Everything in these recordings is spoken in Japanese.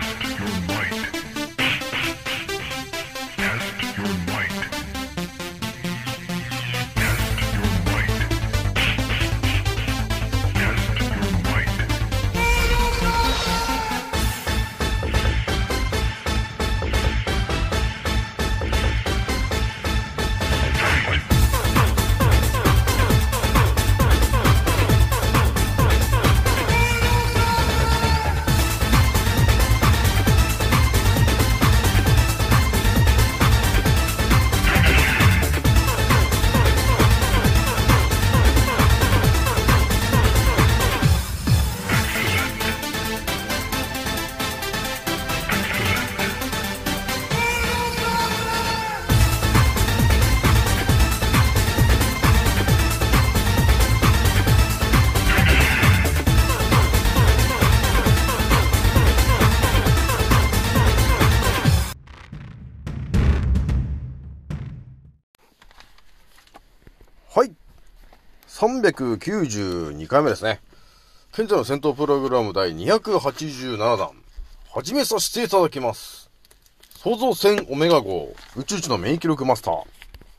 Test your might. 392回目ですね。現在の戦闘プログラム第287弾、始めさせていただきます。創造船オメガ号宇宙一の免疫力マスター、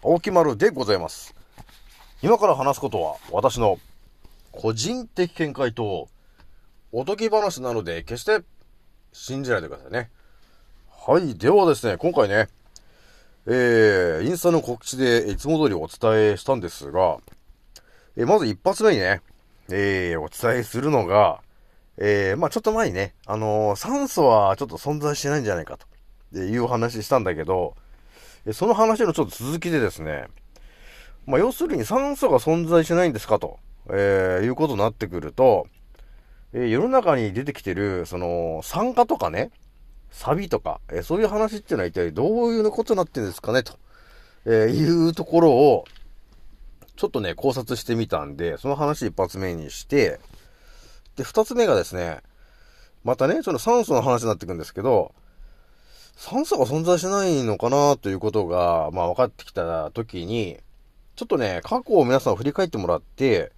青木丸でございます。今から話すことは私の個人的見解とおとぎ話なので決して信じないでくださいね。はい。ではですね、今回ね、えー、インスタの告知でいつも通りお伝えしたんですが、え、まず一発目にね、えー、お伝えするのが、えー、まあちょっと前にね、あのー、酸素はちょっと存在しないんじゃないかという話したんだけど、えその話のちょっと続きでですね、まあ要するに酸素が存在しないんですかと、えいうことになってくると、え世の中に出てきてる、その、酸化とかね、サビとか、えそういう話っていうのは一体どういうことになってるんですかねと、えいうところを、ちょっとね、考察してみたんで、その話一発目にして、で、二つ目がですね、またね、その酸素の話になってくんですけど、酸素が存在しないのかなということが、まあ分かってきた時に、ちょっとね、過去を皆さん振り返ってもらって、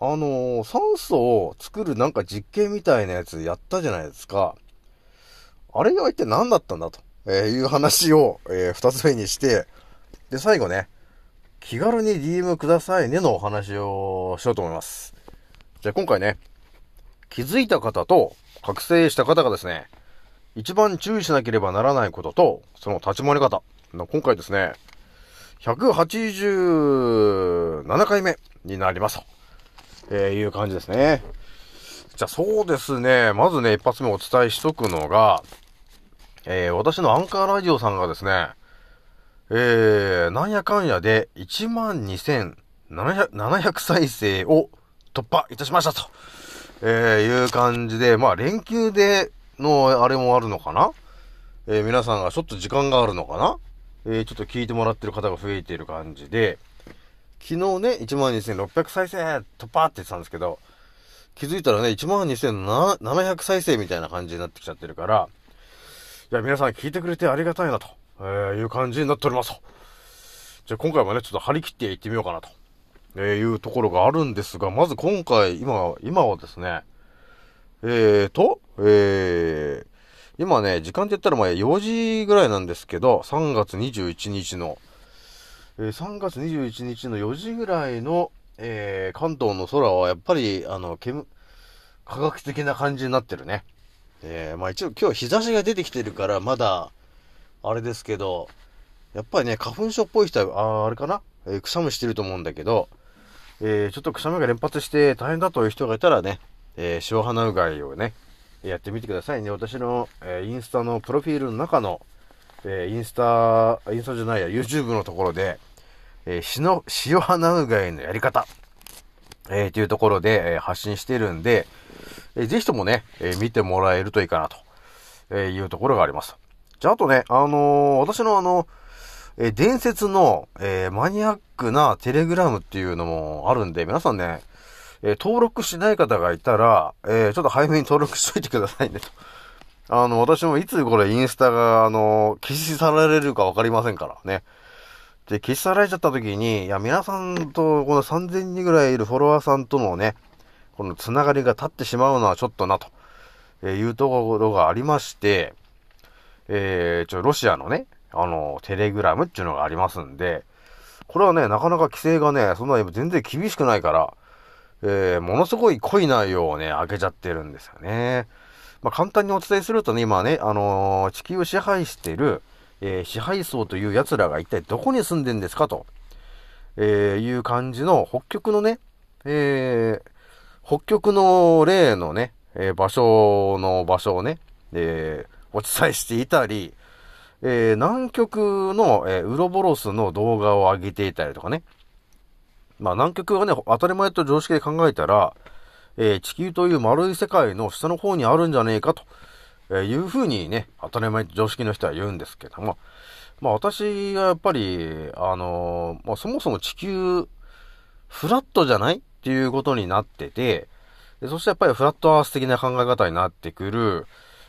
あのー、酸素を作るなんか実験みたいなやつやったじゃないですか。あれが一体何だったんだと、えいう話を、えー、二つ目にして、で、最後ね、気軽に DM くださいねのお話をしようと思います。じゃあ今回ね、気づいた方と覚醒した方がですね、一番注意しなければならないことと、その立ち回り方。今回ですね、187回目になりますと、えー、いう感じですね。じゃあそうですね、まずね、一発目お伝えしとくのが、えー、私のアンカーラジオさんがですね、えー、なんやかんやで12,700再生を突破いたしましたと、えー、いう感じで、まあ連休でのあれもあるのかな？えー、皆さんがちょっと時間があるのかな？えー、ちょっと聞いてもらってる方が増えている感じで、昨日ね、12,600再生突破って言ってたんですけど、気づいたらね、12,700再生みたいな感じになってきちゃってるから、いや、皆さん聞いてくれてありがたいなと。えー、いう感じになっております。じゃあ今回もね、ちょっと張り切っていってみようかなと、えー、いうところがあるんですが、まず今回、今、今はですね、えーと、えー、今ね、時間って言ったらまあ4時ぐらいなんですけど、3月21日の、えー、3月21日の4時ぐらいの、えー、関東の空はやっぱり、あの、煙、科学的な感じになってるね。えー、まあ一応今日日差しが出てきてるから、まだ、あれですけど、やっぱりね、花粉症っぽい人は、ああれかな、えー、くしゃみしてると思うんだけど、えー、ちょっとくしゃみが連発して大変だという人がいたらね、えー、塩鼻うがいをね、やってみてくださいね。私の、えー、インスタのプロフィールの中の、えー、インスタ、インスタじゃないや、YouTube のところで、えー、の、塩鼻うがいのやり方、えー、というところで、えー、発信してるんで、えー、ぜひともね、えー、見てもらえるといいかなと、えー、いうところがあります。じゃあ、あとね、あのー、私のあの、えー、伝説の、えー、マニアックなテレグラムっていうのもあるんで、皆さんね、え登録しない方がいたら、えちょっと早めに登録しといてくださいねと。あの、私もいつこれインスタが、あの、消し去られるかわかりませんからね。で、消し去られちゃった時に、いや、皆さんと、この3000人ぐらいいるフォロワーさんとのね、このつながりが立ってしまうのはちょっとなと。いうところがありまして、えー、ちょ、ロシアのね、あの、テレグラムっていうのがありますんで、これはね、なかなか規制がね、そんな全然厳しくないから、えー、ものすごい濃い内容をね、開けちゃってるんですよね。まあ、簡単にお伝えするとね、今ね、あのー、地球を支配してる、えー、支配層という奴らが一体どこに住んでんですかと、えいう感じの北極のね、え北極の例のね、え場所の場所をね、えお伝えしていたり、え南極の、えウロボロスの動画を上げていたりとかね、まあ南極はね、当たり前と常識で考えたら、えー、地球という丸い世界の下の方にあるんじゃねえかと、え、いうふうにね、当たり前常識の人は言うんですけども、まあ私はやっぱり、あの、まあそもそも地球、フラットじゃないっていうことになってて、でそしてやっぱりフラットアース的な考え方になってくる。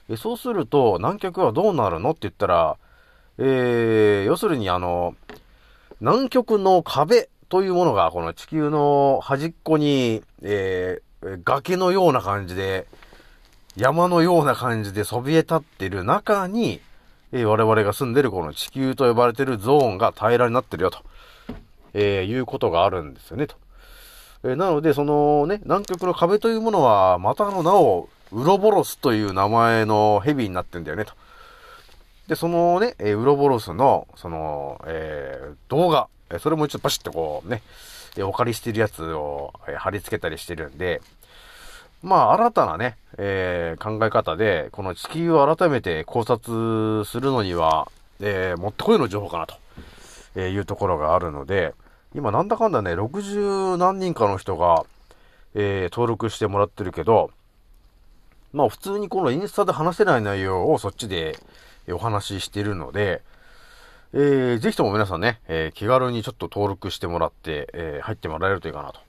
でそうすると、南極はどうなるのって言ったら、えー、要するにあの、南極の壁というものがこの地球の端っこに、えー、崖のような感じで、山のような感じでそびえ立ってる中に、えー、我々が住んでるこの地球と呼ばれてるゾーンが平らになってるよと、えー、いうことがあるんですよね、と。え、なので、そのね、南極の壁というものは、またの名を、ウロボロスという名前のヘビになってんだよね、と。で、そのね、えー、ウロボロスの、その、えー、動画、えそれも一応バシッとこうね、えお借りしてるやつを、え貼り付けたりしてるんで、まあ、新たなね、えー、考え方で、この地球を改めて考察するのには、えー、もってこいの情報かなと、えいうところがあるので、今なんだかんだね、60何人かの人が、えー、登録してもらってるけど、まあ普通にこのインスタで話せない内容をそっちでお話ししてるので、えー、ぜひとも皆さんね、えー、気軽にちょっと登録してもらって、えー、入ってもらえるといいかなと。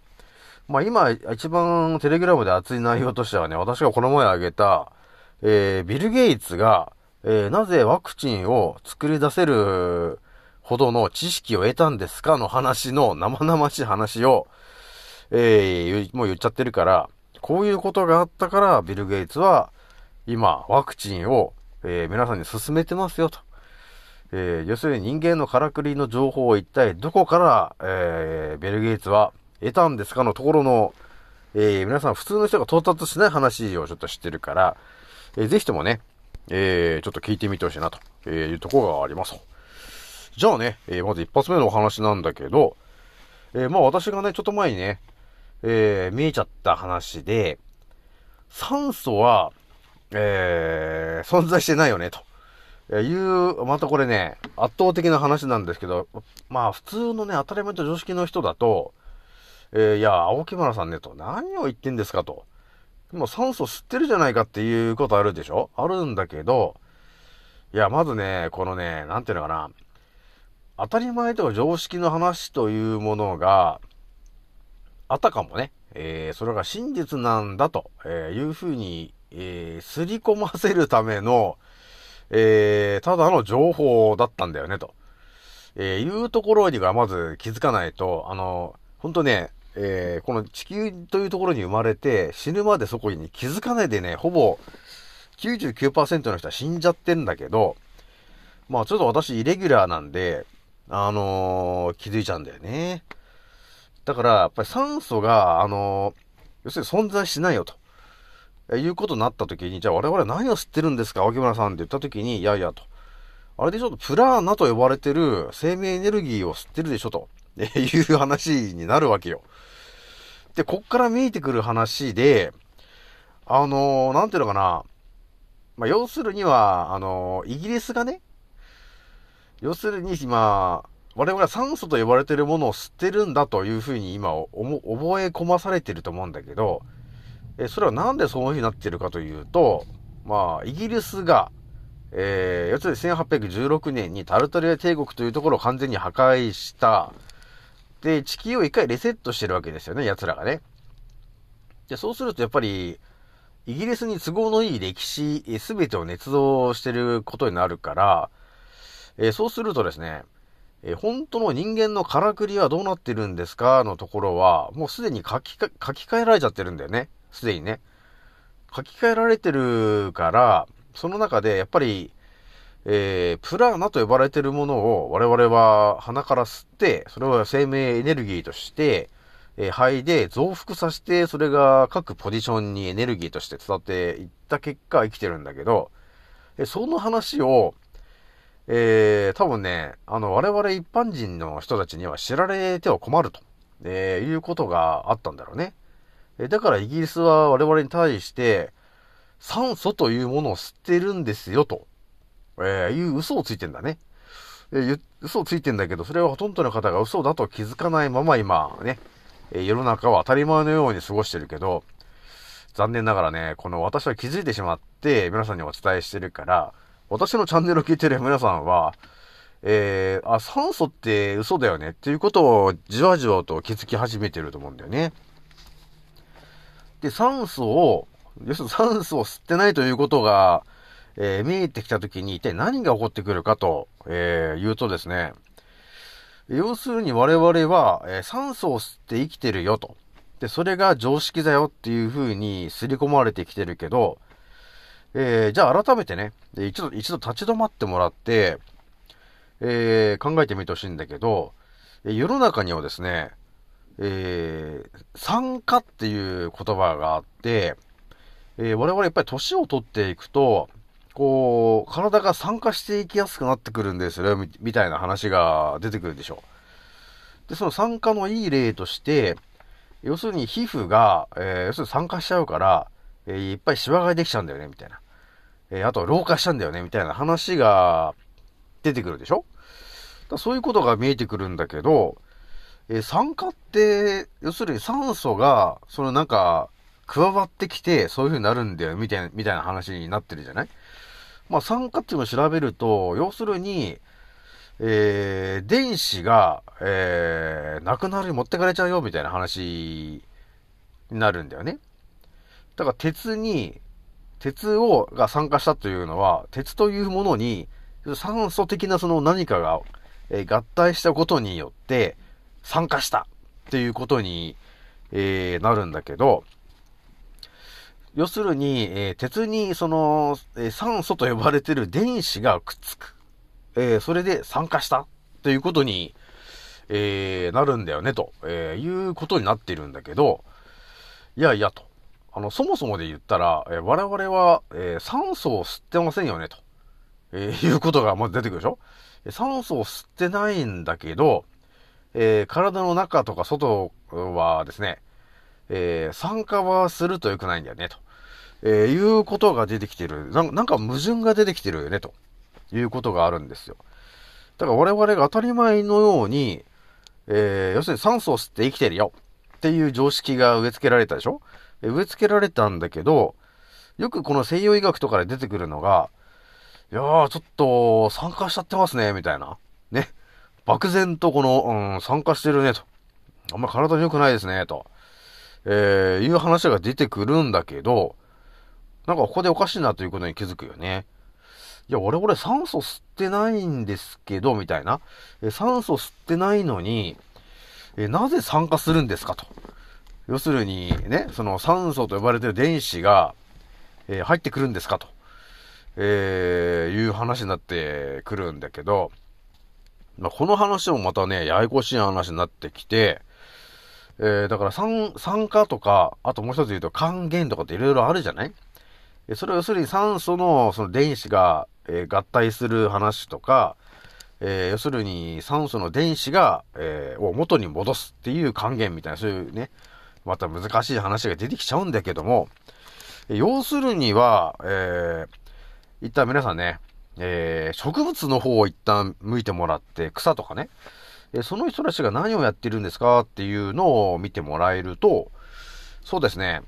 まあ今、一番テレグラムで熱い内容としてはね、私がこの前挙げた、えー、ビル・ゲイツが、えー、なぜワクチンを作り出せるほどの知識を得たんですかの話の生々しい話を、えー、もう言っちゃってるから、こういうことがあったから、ビル・ゲイツは、今、ワクチンを、えー、皆さんに進めてますよと。えー、要するに人間のからくりの情報を一体どこから、えー、ベルゲイツは得たんですかのところの、えー、皆さん普通の人が到達しない話をちょっと知ってるから、えー、ぜひともね、えー、ちょっと聞いてみてほしいなというとこがあります。じゃあね、えー、まず一発目のお話なんだけど、えー、まあ私がね、ちょっと前にね、えー、見えちゃった話で、酸素は、えー、存在してないよね、と。いう、またこれね、圧倒的な話なんですけど、まあ普通のね、当たり前と常識の人だと、えー、いや、青木村さんね、と、何を言ってんですかと。今酸素吸ってるじゃないかっていうことあるでしょ？あるんだけど、いや、まずね、このね、なんていうのかな、当たり前とか常識の話というものが、あたかもね、えー、それが真実なんだと、いうふうに、えー、すり込ませるための、えー、ただの情報だったんだよね、と。えー、いうところにはまず気づかないと、あの、ほんとね、えー、この地球というところに生まれて、死ぬまでそこに気づかないでね、ほぼ99%の人は死んじゃってんだけど、まあちょっと私イレギュラーなんで、あのー、気づいちゃうんだよね。だから、やっぱり酸素が、あの、要するに存在しないよと。いうことになった時に、じゃあ我々何を吸ってるんですか、脇村さんって言った時に、いやいやと。あれでちょっとプラーナと呼ばれてる生命エネルギーを吸ってるでしょと、いう話になるわけよ。で、こっから見えてくる話で、あのー、なんていうのかな。まあ、要するには、あのー、イギリスがね、要するに今、我々は酸素と呼ばれているものを吸ってるんだというふうに今、覚え込まされてると思うんだけど、えそれはなんでそういう風になってるかというと、まあ、イギリスが、えー、要するに1816年にタルタリア帝国というところを完全に破壊した。で、地球を一回リセットしてるわけですよね、奴らがね。で、そうするとやっぱり、イギリスに都合のいい歴史、すべてを捏造してることになるから、えー、そうするとですね、えー、本当の人間のからくりはどうなってるんですか？のところは、もうすでに書き書き換えられちゃってるんだよね。すでにね。書き換えられてるから、その中でやっぱり、えー、プラーナと呼ばれてるものを我々は鼻から吸って、それを生命エネルギーとして、えー、肺で増幅させて、それが各ポジションにエネルギーとして伝っていった結果生きてるんだけど、えその話を、えー、多分ね、あの、我々一般人の人たちには知られては困ると、えー、いうことがあったんだろうね。えだからイギリスは我々に対して、酸素というものを吸ってるんですよ、と、えー、いう嘘をついてんだね。え、嘘をついてんだけど、それはほとんどの方が嘘だと気づかないまま今ね、え、世の中は当たり前のように過ごしてるけど、残念ながらね、この私は気づいてしまって皆さんにお伝えしてるから、私のチャンネルを聞いてる皆さんは、えー、あ、酸素って嘘だよねっていうことをじわじわと気づき始めてると思うんだよね。で、酸素を、要するに酸素を吸ってないということが、えー、見えてきたときに一体何が起こってくるかと、えー、言うとですね、要するに我々は、えー、酸素を吸って生きてるよと。で、それが常識だよっていう風に刷り込まれてきてるけど、えー、じゃあ改めてね、一度、一度立ち止まってもらって、えー、考えてみてほしいんだけど、世の中にはですね、えー、酸化っていう言葉があって、えー、我々やっぱり年を取っていくと、こう、体が酸化していきやすくなってくるんですよみ、たいな話が出てくるでしょう。で、その酸化のいい例として、要するに皮膚が、えー、要するに酸化しちゃうから、え、いっぱいシワができちゃうんだよね、みたいな。えー、あと老化しちゃうんだよね、みたいな話が出てくるでしょ？だそういうことが見えてくるんだけど、え酸化って、要するに酸素が、そのなんか、加わってきて、そういう風になるんだよ、みたいな、みたいな話になってるじゃない？まあ、酸化っていうのを調べると、要するに、えー、電子が、えー、なくなる、持ってかれちゃうよ、みたいな話になるんだよね。だから鉄に、鉄を、が酸化したというのは、鉄というものに、酸素的なその何かが、えー、合体したことによって、酸化したっていうことに、えー、なるんだけど、要するに、えー、鉄にその、え、酸素と呼ばれてる電子がくっつく。え、それで酸化したということに、えなるんだよね、と、えいうことになってるんだけど、いやいやと。あの、そもそもで言ったら、え我々は、え酸素を吸ってませんよね、と、えいうことがまず出てくるでしょ？酸素を吸ってないんだけど、え体の中とか外はですね、え酸化はすると良くないんだよね、と。え、いうことが出てきてるな。なんか矛盾が出てきてるよね、ということがあるんですよ。だから我々が当たり前のように、え、要するに酸素を吸って生きてるよっていう常識が植え付けられたでしょ？植え付けられたんだけど、よくこの西洋医学とかで出てくるのが、いやー、ちょっと酸化しちゃってますね、みたいな。ね。漠然とこの、うん、酸化してるね、と。あんま体に良くないですね、と。えー、いう話が出てくるんだけど、なんかここでおかしいなということに気づくよね。いや、俺、俺酸素吸ってないんですけど、みたいな。え酸素吸ってないのに、えなぜ酸化するんですかと。要するに、ね、その酸素と呼ばれてる電子が、えー、入ってくるんですかと、えー、いう話になってくるんだけど、まあ、この話もまたね、ややこしい話になってきて、えー、だから酸、酸化とか、あともう一つ言うと還元とかっていろいろあるじゃない？それは要するに酸素のその電子が、えー、合体する話とか、えー、要するに酸素の電子が、えー、を元に戻すっていう還元みたいな、そういうね、また難しい話が出てきちゃうんだけども、要するには、えー、一旦皆さんね、えー、植物の方を一旦向いてもらって、草とかね、えその人たちが何をやってるんですかっていうのを見てもらえると、そうですね、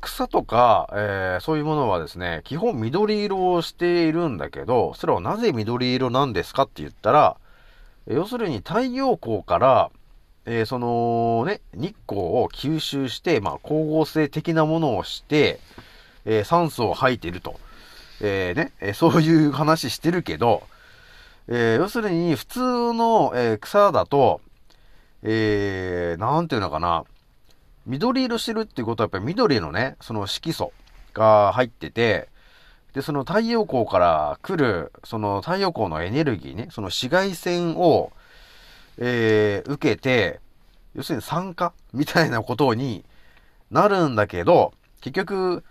草とか、えー、そういうものはですね、基本緑色をしているんだけど、それはなぜ緑色なんですかって言ったら、要するに太陽光から、えー、そのね、日光を吸収して、まあ、光合成的なものをして、えー、酸素を吐いてると。えー、ね、えそういう話してるけど、え要するに普通の、え草だと、えー、なんていうのかな、緑色してるっていうことはやっぱり緑のね、その色素、が入ってて、で、その太陽光から来る、その太陽光のエネルギーね、その紫外線を、えー、受けて、要するに酸化みたいなことになるんだけど、結局、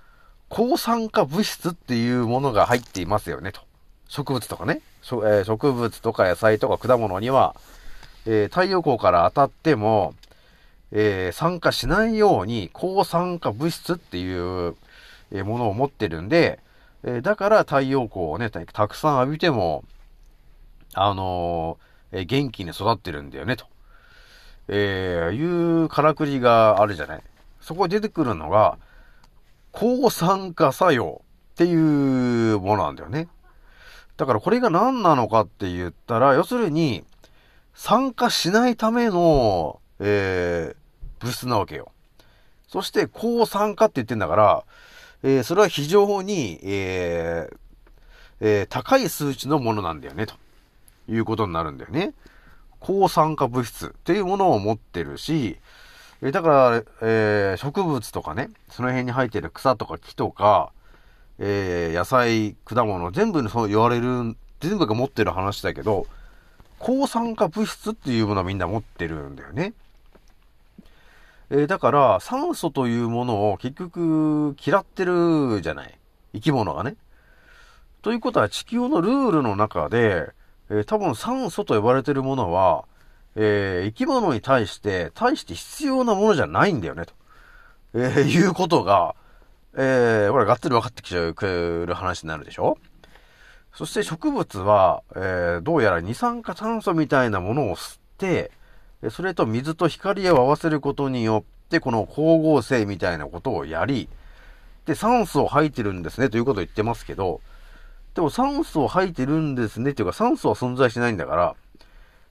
抗酸化物質っていうものが入っていますよね、と。植物とかね。えー、植物とか野菜とか果物には、えー、太陽光から当たっても、えー、酸化しないように抗酸化物質っていうものを持ってるんで、えだから太陽光をね、たくさん浴びても、あのえ元気に育ってるんだよね、と。えいうからくりがあるじゃない。そこに出てくるのが、抗酸化作用っていうものなんだよね。だからこれが何なのかって言ったら、要するに、酸化しないための、えー、物質なわけよ。そして、抗酸化って言ってんだから、えー、それは非常に、えー、えー、高い数値のものなんだよね、ということになるんだよね。抗酸化物質っていうものを持ってるし、えだから、えー、植物とかね、その辺に生えてる草とか木とか、えー、野菜、果物、全部にそう言われる、全部が持ってる話だけど、抗酸化物質っていうものはみんな持ってるんだよね。えー、だから、酸素というものを結局嫌ってるじゃない。生き物がね。ということは地球のルールの中で、えー、多分酸素と呼ばれてるものは、えー、生き物に対して、対して必要なものじゃないんだよね、と。えー、いうことが、えー、ほら、がっつり分かってきちゃう、くる話になるでしょそして植物は、えー、どうやら二酸化炭素みたいなものを吸って、それと水と光を合わせることによって、この光合成みたいなことをやり、で、酸素を吐いてるんですねということを言ってますけど、でも酸素を吐いてるんですねっていうか酸素は存在しないんだから、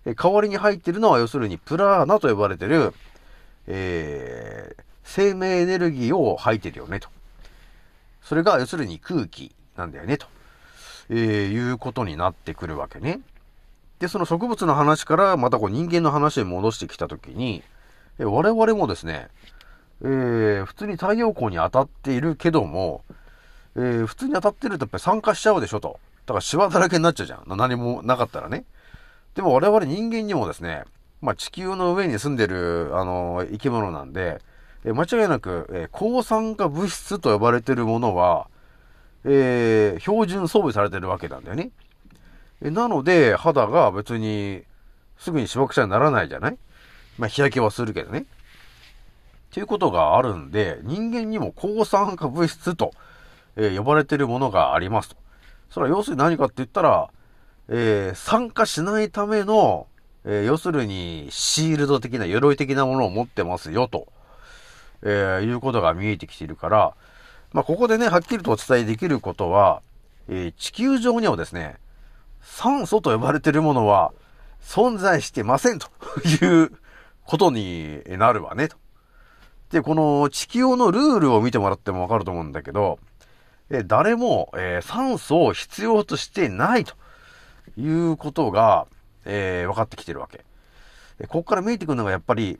え代わりに入ってるのは要するにプラーナと呼ばれてる、えー、生命エネルギーを吐いてるよねと。それが要するに空気なんだよねと、えー、いうことになってくるわけね。で、その植物の話からまたこう人間の話に戻してきたときに、え我々もですね、えー、普通に太陽光に当たっているけども、えー、普通に当たってるとやっぱり酸化しちゃうでしょと。だからシワだらけになっちゃうじゃん。何もなかったらね。でも我々人間にもですね、まあ、地球の上に住んでる、あのー、生き物なんで、えー、間違いなく、えー、抗酸化物質と呼ばれてるものは、え、標準装備されてるわけなんだよね。えなので、肌が別に、すぐにしわくちゃにならないじゃない？まあ、日焼けはするけどね。っていうことがあるんで、人間にも抗酸化物質と、えー、呼ばれてるものがありますと。それは要するに何かって言ったら、えー、参加しないための、えー、要するに、シールド的な、鎧的なものを持ってますよ、と、えいうことが見えてきているから、まあ、ここでね、はっきりとお伝えできることは、え地球上にはですね、酸素と呼ばれてるものは存在してませんと いうことになるわね、と。で、この地球のルールを見てもらってもわかると思うんだけど、え誰も、え、酸素を必要としてないと。いうことが、えー、分かってきてるわけ。ここから見えてくるのがやっぱり、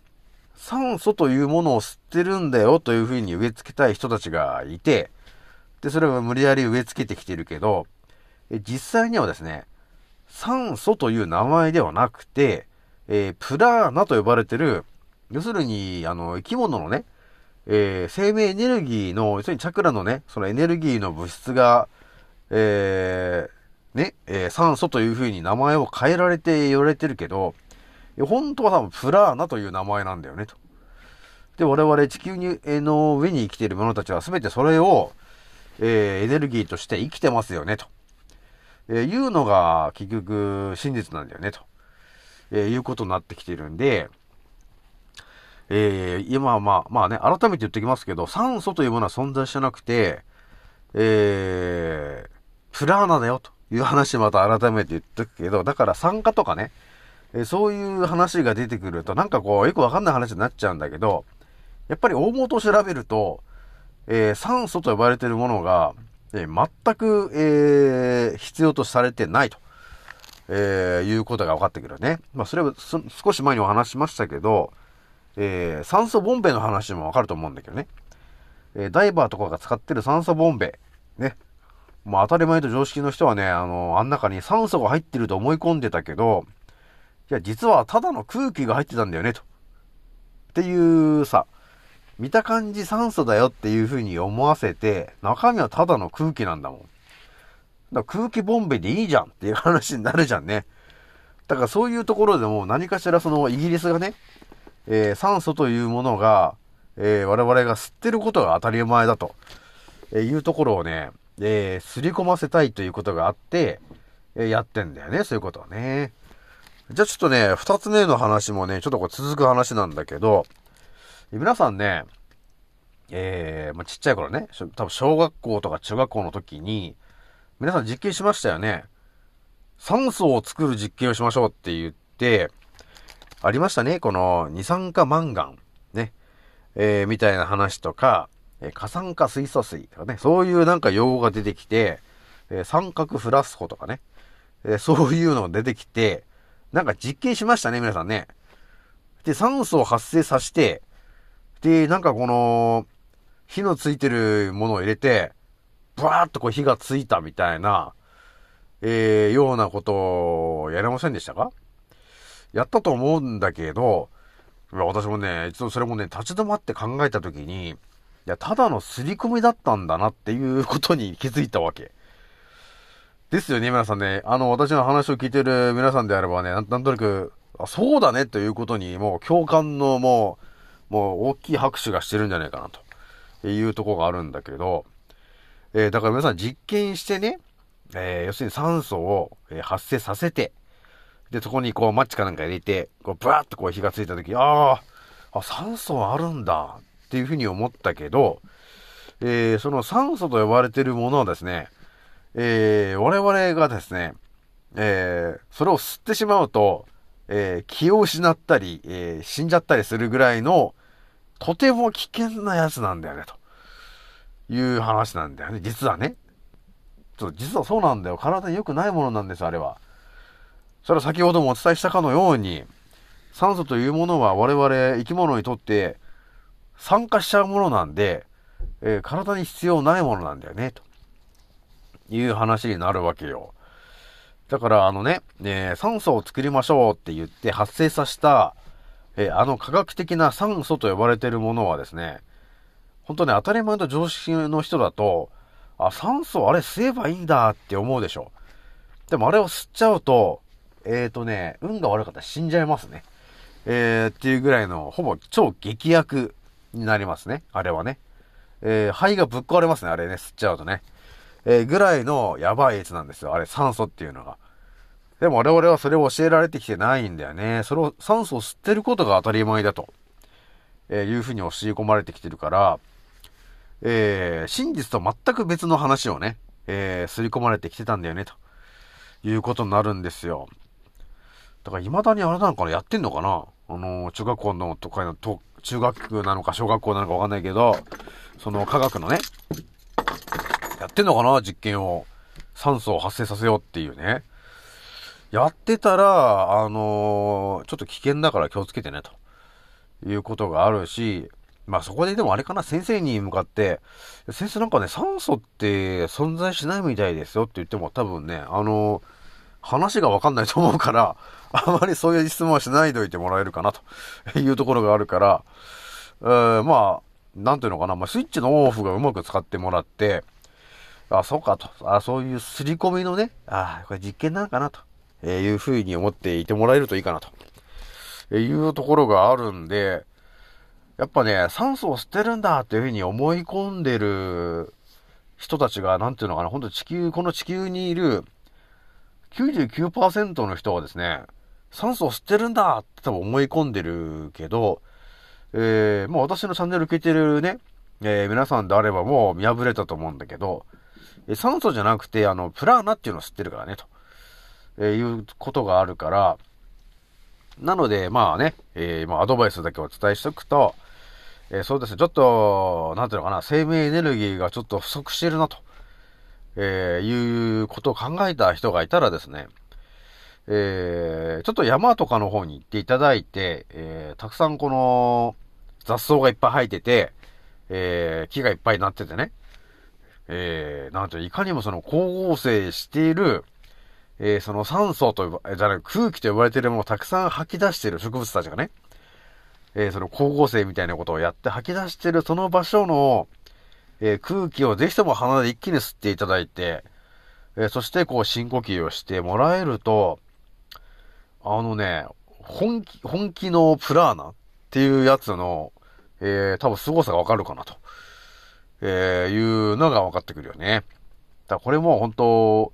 酸素というものを吸ってるんだよというふうに植え付けたい人たちがいて、で、それは無理やり植え付けてきてるけど、実際にはですね、酸素という名前ではなくて、えー、プラーナと呼ばれてる、要するに、あの、生き物のね、えー、生命エネルギーの、要するにチャクラのね、そのエネルギーの物質が、えね、えー、酸素という風に名前を変えられて言われてるけど、本当は多分プラーナという名前なんだよね、と。で、我々地球にの上に生きている者たちは全てそれを、えー、エネルギーとして生きてますよね、と。えー、いうのが結局真実なんだよね、と。えー、いうことになってきてるんで、えー、今はまあ、まあね、改めて言ってきますけど、酸素というものは存在してなくて、えー、プラーナだよ、と。いう話また改めて言っとくけど、だから酸化とかね、えそういう話が出てくると、なんかこう、よくわかんない話になっちゃうんだけど、やっぱり大元を調べると、えー、酸素と呼ばれているものが、えー、全く、えー、必要とされてないと、えいうことが分かってくるね。まあ、それは少し前にお話しましたけど、え酸素ボンベの話もわかると思うんだけどね。えー、ダイバーとかが使ってる酸素ボンベ、ね。まあ当たり前と常識の人はね、あの、あん中に酸素が入ってると思い込んでたけど、いや、実はただの空気が入ってたんだよね、と。っていうさ、見た感じ酸素だよっていう風に思わせて、中身はただの空気なんだもん。だから空気ボンベでいいじゃんっていう話になるじゃんね。だからそういうところでも何かしらそのイギリスがね、えー、酸素というものが、えー、我々が吸ってることが当たり前だと、えいうところをね、えー、すり込ませたいということがあって、えやってんだよね、そういうことはね。じゃあちょっとね、二つ目の話もね、ちょっとこう続く話なんだけど、皆さんね、えー、まあ、ちっちゃい頃ね、多分小学校とか中学校の時に、皆さん実験しましたよね。酸素を作る実験をしましょうって言って、ありましたね。この二酸化マンガン。ね。えー、みたいな話とか、えー、過酸化水素水とかね。そういうなんか用語が出てきて、えー、三角フラスコとかね。えー、そういうのが出てきて、なんか実験しましたね、皆さんね。で、酸素を発生させて、で、なんかこの、火のついてるものを入れて、ブワーっとこう火がついたみたいな、えー、ようなことをやれませんでしたか？やったと思うんだけど、私もね、一度それもね、立ち止まって考えたときに、いや、ただの刷り込みだったんだなっていうことに気づいたわけ。ですよね、皆さんね。あの、私の話を聞いてる皆さんであればね、なんとなく、あ、そうだねということに、もう共感のもう、もう大きい拍手がしてるんじゃないかなというとこがあるんだけど、えー、だから皆さん実験してね、えー、要するに酸素を、発生させて、で、そこにこうマッチかなんか入れて、こうブワーッとこう火がついた時、ああ、あ、酸素あるんだっていうふうに思ったけど、えー、その酸素と呼ばれているものはですね、えー、我々がですね、えー、それを吸ってしまうと、えー、気を失ったり、えー、死んじゃったりするぐらいの、とても危険なやつなんだよね、という話なんだよね、実はね。ちょっと実はそうなんだよ。体に良くないものなんです、あれは。それは先ほどもお伝えしたかのように、酸素というものは我々生き物にとって酸化しちゃうものなんで、えー、体に必要ないものなんだよね、という話になるわけよ。だから、あのね、えー、酸素を作りましょうって言って発生させた、えー、あの科学的な酸素と呼ばれているものはですね、本当ね、当たり前と常識の人だと、あ、酸素あれ吸えばいいんだって思うでしょ。でもあれを吸っちゃうと、えっ、ー、とね、運が悪かったら死んじゃいますね。えー、っていうぐらいの、ほぼ超激薬になりますね。あれはね。えー、肺がぶっ壊れますね、あれね、吸っちゃうとね。えー、ぐらいのやばいやつなんですよ。あれ、酸素っていうのが。でも我々はそれを教えられてきてないんだよね。それを、酸素を吸ってることが当たり前だと、えー、いうふうに教え込まれてきてるから、えー、真実と全く別の話をね、えー、刷り込まれてきてたんだよね、ということになるんですよ。だから未だにあれなのかなやってんのかな？あの、中学校のとかの、と、中学なのか小学校なのかわかんないけど、その科学のね、やってんのかな？実験を。酸素を発生させようっていうね。やってたら、あのー、ちょっと危険だから気をつけてね、ということがあるし、まあそこででもあれかな、先生に向かって、先生なんかね、酸素って存在しないみたいですよって言っても多分ね、あの、話がわかんないと思うから、あまりそういう質問はしないでおいてもらえるかなというところがあるから、えー、まあ、なんていうのかな、まあスイッチのオフがうまく使ってもらって、あ、そうかと、あ、そういう刷り込みのね、あ、これ実験なのかなと、えいうふうに思っていてもらえるといいかなと、いうところがあるんで、やっぱね、酸素を吸ってるんだっていうふうに思い込んでる人たちが、なんていうのかな、ほんと地球、この地球にいる99%の人はですね、酸素を吸ってるんだって多分思い込んでるけど、えー、もう私のチャンネル聞いてるね、えー、皆さんであればもう見破れたと思うんだけど、え酸素じゃなくて、あの、プラーナっていうのを吸ってるからね、と、えー、いうことがあるから、なので、まあね、えー、まあアドバイスだけお伝えしとくと、えー、そうですね、ちょっと、なんていうのかな、生命エネルギーがちょっと不足してるな、と、えー、いうことを考えた人がいたらですね、えー、ちょっと山とかの方に行っていただいて、えー、たくさんこの雑草がいっぱい生えてて、えー、木がいっぱいなっててね、えー、なんといかにもその光合成している、えー、その酸素と、じゃない、空気と呼ばれているものをたくさん吐き出している植物たちがね、えー、その光合成みたいなことをやって吐き出しているその場所の、えー、空気をぜひとも鼻で一気に吸っていただいて、えー、そしてこう深呼吸をしてもらえると、あのね、本気、本気のプラーナっていうやつの、えー、多分凄さがわかるかなと、えー、いうのが分かってくるよね。だこれも本当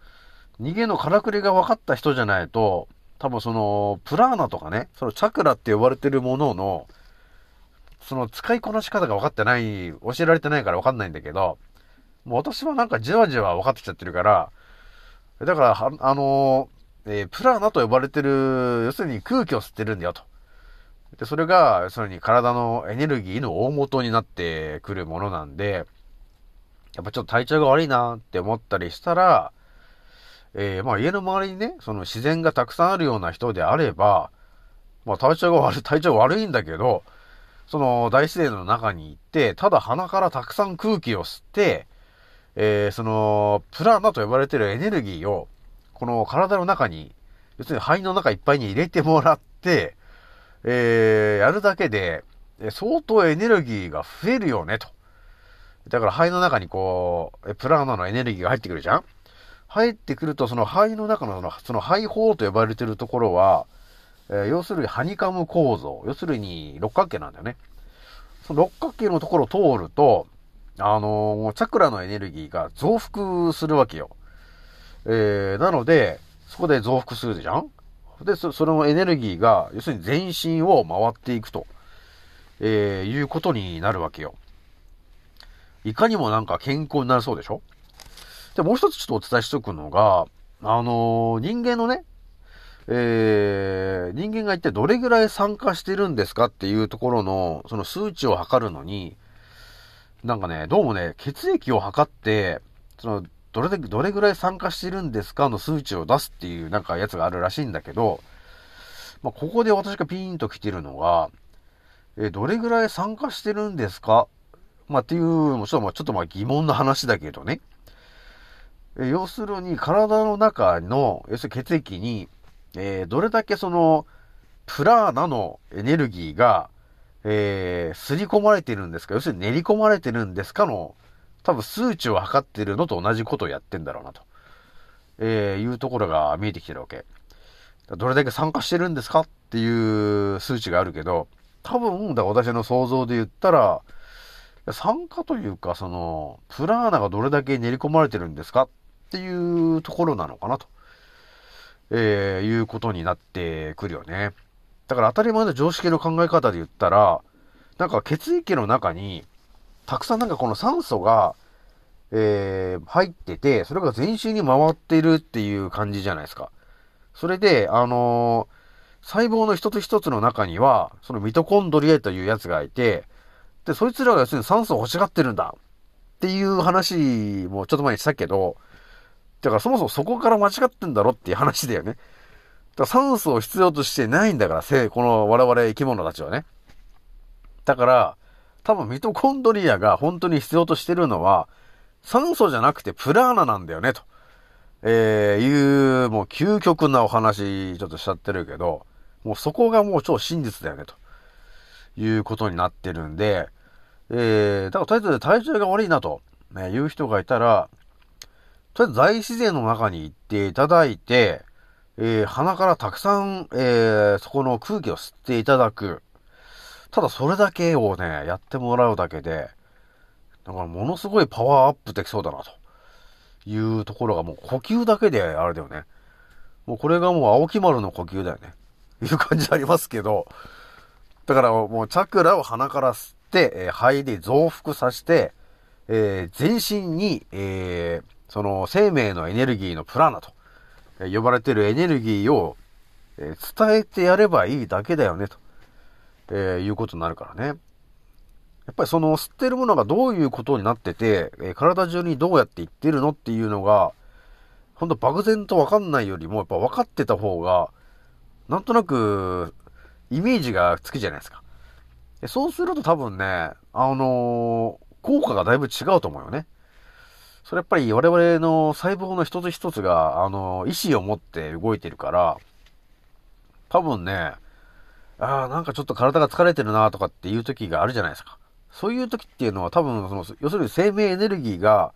逃げのからくりが分かった人じゃないと、多分その、プラーナとかね、そのチャクラって呼ばれてるものの、その使いこなし方が分かってない、教えられてないから分かんないんだけど、もう私はなんかじわじわ分かってきちゃってるから、だから、あのえー、プラーナと呼ばれてる、要するに空気を吸ってるんだよと。で、それが、要するに体のエネルギーの大元になってくるものなんで、やっぱちょっと体調が悪いなって思ったりしたら、えー、まあ家の周りにね、その自然がたくさんあるような人であれば、まあ体調が悪い、体調悪いんだけど、その大自然の中に行って、ただ鼻からたくさん空気を吸って、えー、その、プラーナと呼ばれてるエネルギーを、この体の中に、要するに肺の中いっぱいに入れてもらって、えー、やるだけで、相当エネルギーが増えるよね、と。だから肺の中にこう、プラーナのエネルギーが入ってくるじゃん入ってくると、その肺の中のその、その肺胞と呼ばれてるところは、え、要するにハニカム構造、要するに六角形なんだよね。その六角形のところを通ると、あのー、チャクラのエネルギーが増幅するわけよ。えー、なので、そこで増幅するじゃん？で、そ、そのエネルギーが、要するに全身を回っていくと、えー、いうことになるわけよ。いかにもなんか健康になるそうでしょ？で、もう一つちょっとお伝えしとくのが、あのー、人間のね、えー、人間が一体どれぐらい参加してるんですかっていうところの、その数値を測るのに、なんかね、どうもね、血液を測って、その、どれで、どれぐらい参加してるんですかの数値を出すっていうなんかやつがあるらしいんだけど、まあ、ここで私がピーンと来てるのが、えどれぐらい参加してるんですか？まあ、っていう、もちょっとまあ、ちょっとまあ疑問の話だけどね。え要するに体の中の、要するに血液に、えー、どれだけその、プラーナのエネルギーが、えー、すり込まれてるんですか？要するに練り込まれてるんですかの、多分数値を測ってるのと同じことをやってんだろうなと、えー、いうところが見えてきてるわけ。どれだけ参加してるんですかっていう数値があるけど、多分、だ私の想像で言ったら、参加というか、その、プラーナがどれだけ練り込まれてるんですかっていうところなのかなと、えー、いうことになってくるよね。だから当たり前の常識の考え方で言ったら、なんか血液の中に、たくさんなんかこの酸素が、えー、入ってて、それが全身に回っているっていう感じじゃないですか。それで、あのー、細胞の一つ一つの中には、そのミトコンドリアというやつがいて、で、そいつらが要するに酸素を欲しがってるんだっていう話もちょっと前にしたけど、だからそもそもそこから間違ってんだろっていう話だよね。だから酸素を必要としてないんだから、せこの我々生き物たちはね。だから、多分ミトコンドリアが本当に必要としてるのは、酸素じゃなくてプラーナなんだよね、と。えー、いう、もう究極なお話、ちょっとしちゃってるけど、もうそこがもう超真実だよね、と。いうことになってるんで、えー、だからとりあえず体調が悪いなと、ね、いう人がいたら、とりあえず大自然の中に行っていただいて、えー、鼻からたくさん、えー、そこの空気を吸っていただく。ただそれだけをね、やってもらうだけで、だからものすごいパワーアップできそうだな、というところがもう呼吸だけであれだよね。もうこれがもう青木丸の呼吸だよね。いう感じありますけど、だからもうチャクラを鼻から吸って、えー、肺で増幅させて、えー、全身に、えー、その生命のエネルギーのプラナと、呼ばれてるエネルギーを、伝えてやればいいだけだよね、と、え、いうことになるからね。やっぱりその吸ってるものがどういうことになってて、体中にどうやっていってるのっていうのが、ほんと漠然とわかんないよりも、やっぱ分かってた方が、なんとなくイメージがつくじゃないですか。そうすると多分ね、あのー、効果がだいぶ違うと思うよね。それやっぱり我々の細胞の一つ一つが、あの、意志を持って動いてるから、多分ね、ああ、なんかちょっと体が疲れてるなとかっていう時があるじゃないですか。そういう時っていうのは多分、その、要するに生命エネルギーが、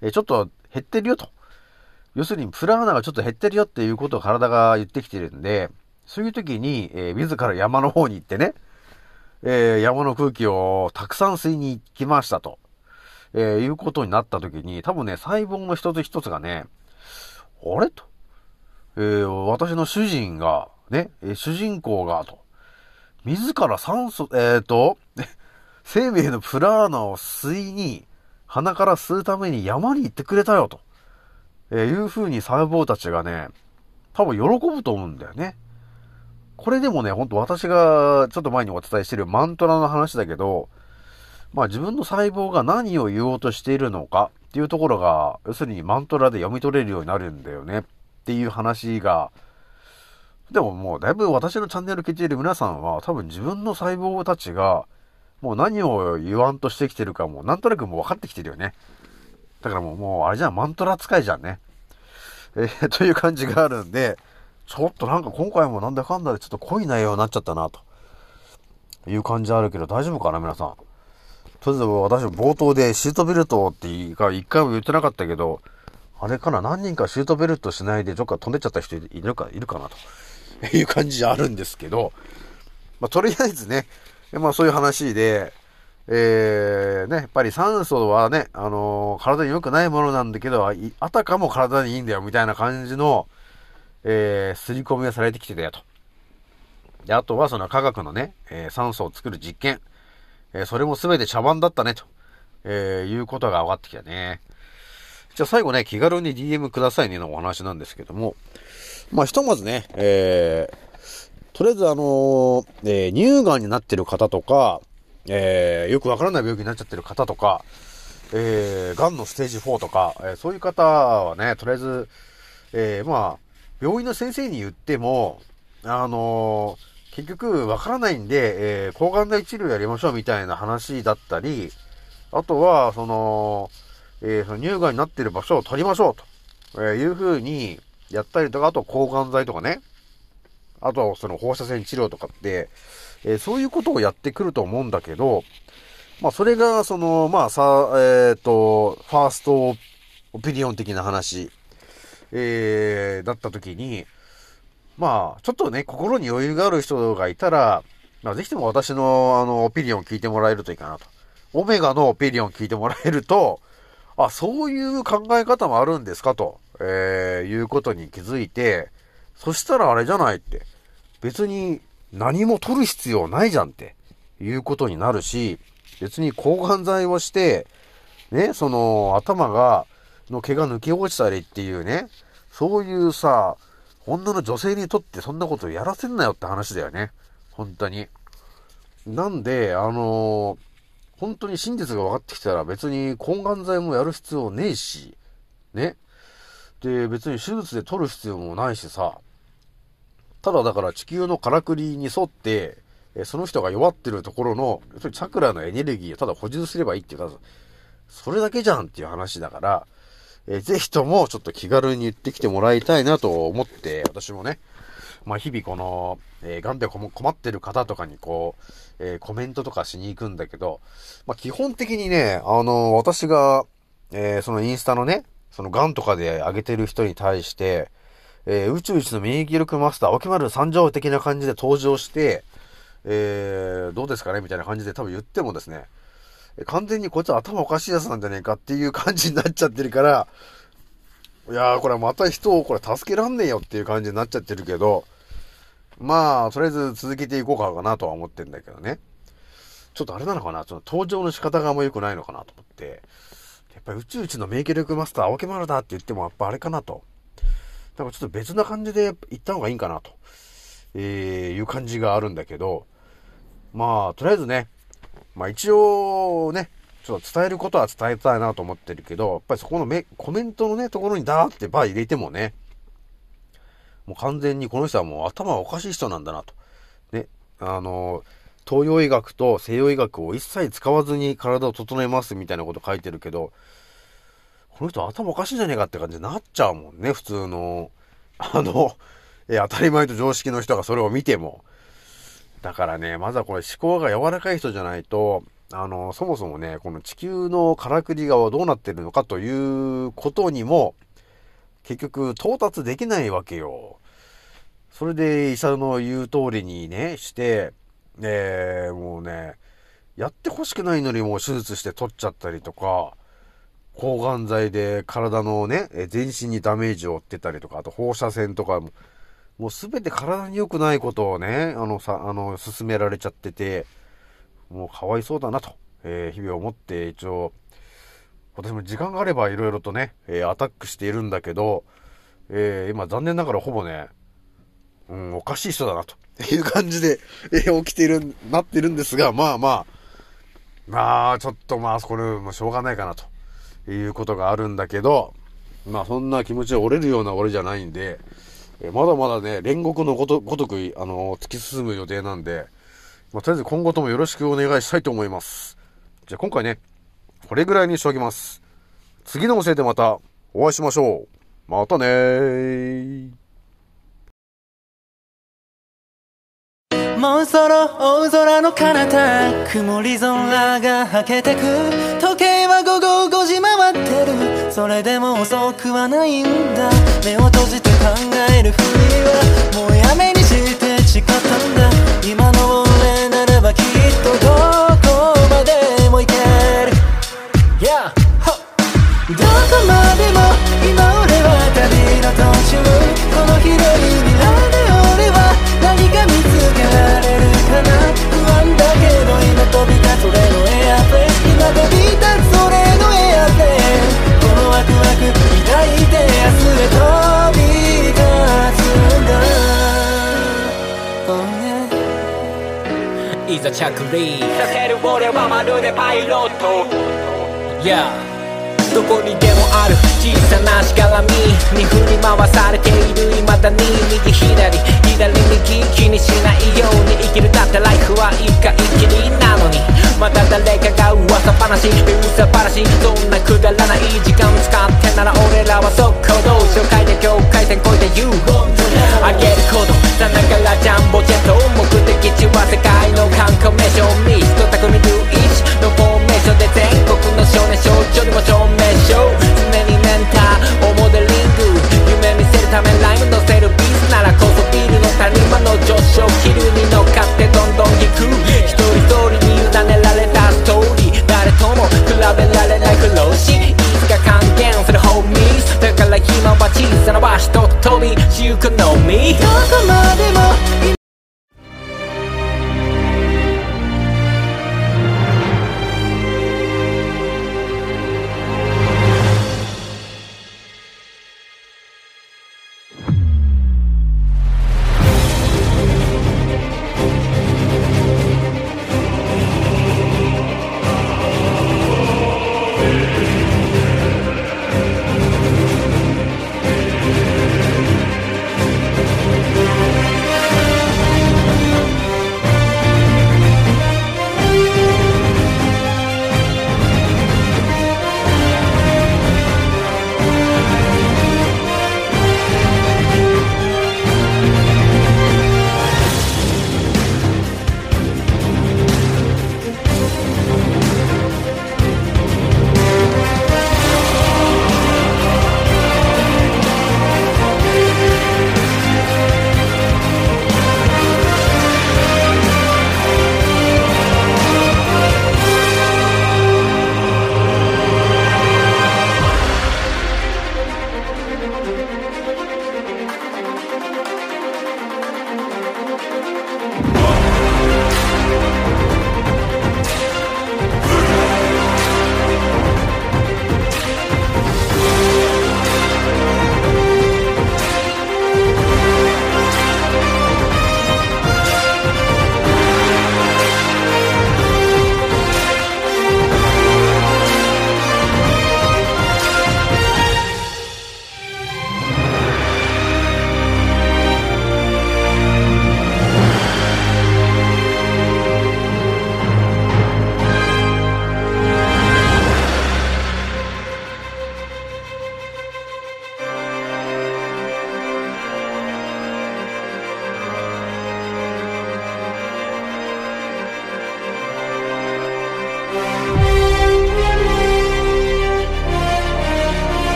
えちょっと減ってるよと。要するにプラーナがちょっと減ってるよっていうことを体が言ってきてるんで、そういう時に、えー、自ら山の方に行ってね、えー、山の空気をたくさん吸いに行きましたと、えー、いうことになった時に、多分ね、細胞の一つ一つがね、あれと、えー、私の主人が、ね、主人公が、と、自ら酸素、えっ、と、生命のプラーナを吸いに、鼻から吸うために山に行ってくれたよ、と、えいう風に細胞たちがね、多分喜ぶと思うんだよね。これでもね、ほんと私がちょっと前にお伝えしてるマントラの話だけど、まあ自分の細胞が何を言おうとしているのかっていうところが、要するにマントラで読み取れるようになるんだよねっていう話が、でももうだいぶ私のチャンネル聞いている皆さんは多分自分の細胞たちがもう何を言わんとしてきてるかもうなんとなくもう分かってきてるよね。だからもう、もうあれじゃん、マントラ使いじゃんね。えー、という感じがあるんで、ちょっとなんか今回もなんだかんだでちょっと濃い内容になっちゃったな、という感じあるけど、大丈夫かな、皆さん。とりあえず私冒頭でシートベルトって一回も言ってなかったけど、あれかな、何人かシートベルトしないでどっか飛んでっちゃった人いるか、いるかな、と いう感じあるんですけど、まあ、とりあえずね、まあそういう話で、えー、ね、やっぱり酸素はね、あのー、体に良くないものなんだけど、あたかも体にいいんだよ、みたいな感じの、えー、刷り込みがされてきてたよと。で、あとはその科学のね、えー、酸素を作る実験。えー、それも全て茶番だったね、と、えー、いうことが分かってきたね。じゃあ最後ね、気軽に DM くださいねのお話なんですけども。まあ、ひとまずね、えー、とりあえずあのー、えー、乳がんになってる方とか、えー、よくわからない病気になっちゃってる方とか、えー、癌のステージ4とか、えー、そういう方はね、とりあえず、えー、まあ、病院の先生に言っても、あのー、結局わからないんで、えー、抗がん剤治療やりましょうみたいな話だったり、あとは、その、えー、その乳がんになってる場所を取りましょうと、えー、いう風にやったりとか、あと抗がん剤とかね、あとはその放射線治療とかって、えー、そういうことをやってくると思うんだけど、まあそれが、その、まあさ、えっ、ー、と、ファーストオピニオン的な話えー、だった時に、まあ、ちょっとね、心に余裕がある人がいたら、まあ、ぜひとも私の、あの、オピニオン聞いてもらえるといいかなと。オメガのオピニオン聞いてもらえると、あ、そういう考え方もあるんですかと、えー、いうことに気づいて、そしたらあれじゃないって、別に何も取る必要ないじゃんって、いうことになるし、別に抗がん剤をして、ね、その頭が、の毛が抜け落ちたりっていうね、そういうさ、女の女性にとってそんなことやらせんなよって話だよね。本当に。なんで、あのー、本当に真実が分かってきたら別に抗がん剤もやる必要ねえし、ね。で、別に手術で取る必要もないしさ、ただだから地球のからくりに沿って、その人が弱ってるところの、チャクラのエネルギーをただ補充すればいいっていうか、それだけじゃんっていう話だから、えー、ぜひともちょっと気軽に言ってきてもらいたいなと思って、私もね、まあ日々この、えー、ガンで困ってる方とかにこう、えー、コメントとかしに行くんだけど、まあ基本的にね、あのー、私が、えー、そのインスタのね、そのガンとかで上げてる人に対して、えー、宇宙一の免疫力マスター、沖丸三条的な感じで登場して、えー、どうですかねみたいな感じで多分言ってもですね、完全にこっちは頭おかしいやつなんじゃねえかっていう感じになっちゃってるから、いやーこれまた人をこれ助けらんねえよっていう感じになっちゃってるけど、まあ、とりあえず続けていこうかなとは思ってんだけどね。ちょっとあれなのかな？ちょっと登場の仕方があんま良くないのかなと思って。やっぱり宇宙一の免疫力マスター、青木丸だって言ってもやっぱあれかなと。だからちょっと別な感じで行った方がいいんかなと、えー、いう感じがあるんだけど、まあ、とりあえずね、まあ一応ね、ちょっと伝えることは伝えたいなと思ってるけど、やっぱりそこのめコメントのね、ところにダーってバー入れてもね、もう完全にこの人はもう頭おかしい人なんだなと。ね、あの、東洋医学と西洋医学を一切使わずに体を整えますみたいなこと書いてるけど、この人頭おかしいんじゃねえかって感じになっちゃうもんね、普通の、あの、え当たり前と常識の人がそれを見ても。だからね、まずはこれ思考が柔らかい人じゃないと、あの、そもそもね、この地球のからくり側はどうなってるのかということにも、結局到達できないわけよ。それで医者の言う通りにね、して、えー、もうね、やってほしくないのにもう手術して取っちゃったりとか、抗がん剤で体のね、全身にダメージを負ってたりとか、あと放射線とかも、もうすべて体に良くないことをね、あのさ、あの、進められちゃってて、もうかわいそうだなと、えー、日々思って一応、私も時間があれば色々とね、えー、アタックしているんだけど、えー、今残念ながらほぼね、うん、おかしい人だなと。いう感じで、えー、起きている、なってるんですが、まあまあ、まあ、ちょっとまあ、これもしょうがないかなということがあるんだけど、まあそんな気持ちが折れるような俺じゃないんで、えまだまだね、煉獄のごとごとく、あの、突き進む予定なんで、まあ、とりあえず今後ともよろしくお願いしたいと思います。じゃあ今回ね、これぐらいにしておきます。次の教えでまたお会いしましょう。またねー。もうそろ大空の彼方曇り空がはけてく時計は午後5時回ってるそれでも遅くはないんだ目を閉じてえるふりはもうやめにして誓ったんだ。今の俺ならばきっとどこまでも行ける。Yeah! どこまでも今俺は旅の途中。この広い未来で俺は何か見つけられるかな。不安だけど今飛び立つ俺のエアプレイ今飛びいざ着陸させる俺はまるでパイロット。Yeah. どこにでもある小さなしがらみに振り回されている未だに右左左右気にしないように生きるだってライフは一回きりなのに。また誰かが噂話噂話そんなくだらない時間使ってなら俺らは速攻動紹介で境